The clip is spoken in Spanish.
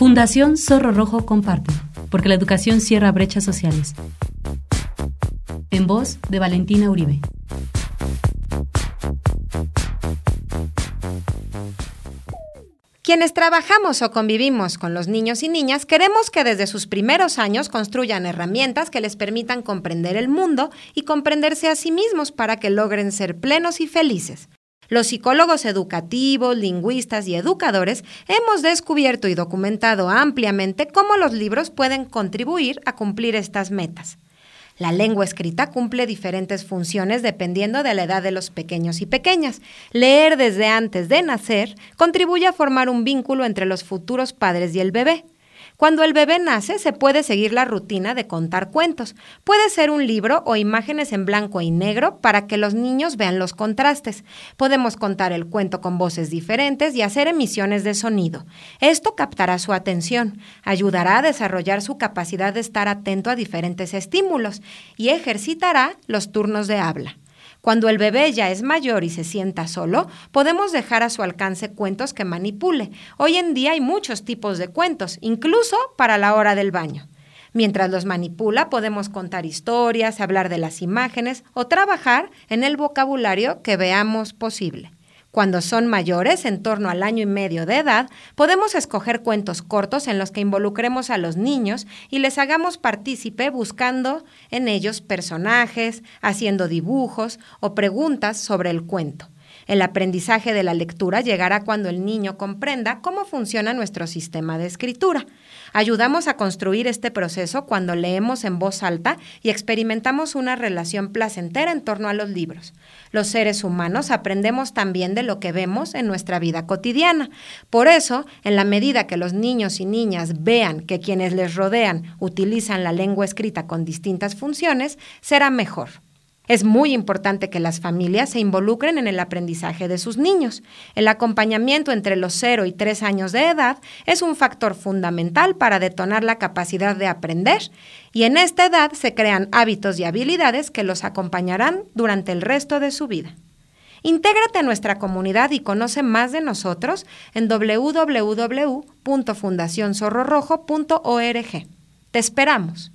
Fundación Zorro Rojo comparte, porque la educación cierra brechas sociales. En voz de Valentina Uribe. Quienes trabajamos o convivimos con los niños y niñas queremos que desde sus primeros años construyan herramientas que les permitan comprender el mundo y comprenderse a sí mismos para que logren ser plenos y felices. Los psicólogos educativos, lingüistas y educadores hemos descubierto y documentado ampliamente cómo los libros pueden contribuir a cumplir estas metas. La lengua escrita cumple diferentes funciones dependiendo de la edad de los pequeños y pequeñas. Leer desde antes de nacer contribuye a formar un vínculo entre los futuros padres y el bebé. Cuando el bebé nace, se puede seguir la rutina de contar cuentos. Puede ser un libro o imágenes en blanco y negro para que los niños vean los contrastes. Podemos contar el cuento con voces diferentes y hacer emisiones de sonido. Esto captará su atención, ayudará a desarrollar su capacidad de estar atento a diferentes estímulos y ejercitará los turnos de habla. Cuando el bebé ya es mayor y se sienta solo, podemos dejar a su alcance cuentos que manipule. Hoy en día hay muchos tipos de cuentos, incluso para la hora del baño. Mientras los manipula, podemos contar historias, hablar de las imágenes o trabajar en el vocabulario que veamos posible. Cuando son mayores, en torno al año y medio de edad, podemos escoger cuentos cortos en los que involucremos a los niños y les hagamos partícipe buscando en ellos personajes, haciendo dibujos o preguntas sobre el cuento. El aprendizaje de la lectura llegará cuando el niño comprenda cómo funciona nuestro sistema de escritura. Ayudamos a construir este proceso cuando leemos en voz alta y experimentamos una relación placentera en torno a los libros. Los seres humanos aprendemos también de lo que vemos en nuestra vida cotidiana. Por eso, en la medida que los niños y niñas vean que quienes les rodean utilizan la lengua escrita con distintas funciones, será mejor. Es muy importante que las familias se involucren en el aprendizaje de sus niños. El acompañamiento entre los 0 y 3 años de edad es un factor fundamental para detonar la capacidad de aprender y en esta edad se crean hábitos y habilidades que los acompañarán durante el resto de su vida. Intégrate a nuestra comunidad y conoce más de nosotros en www.fundacionzorrorojo.org. Te esperamos.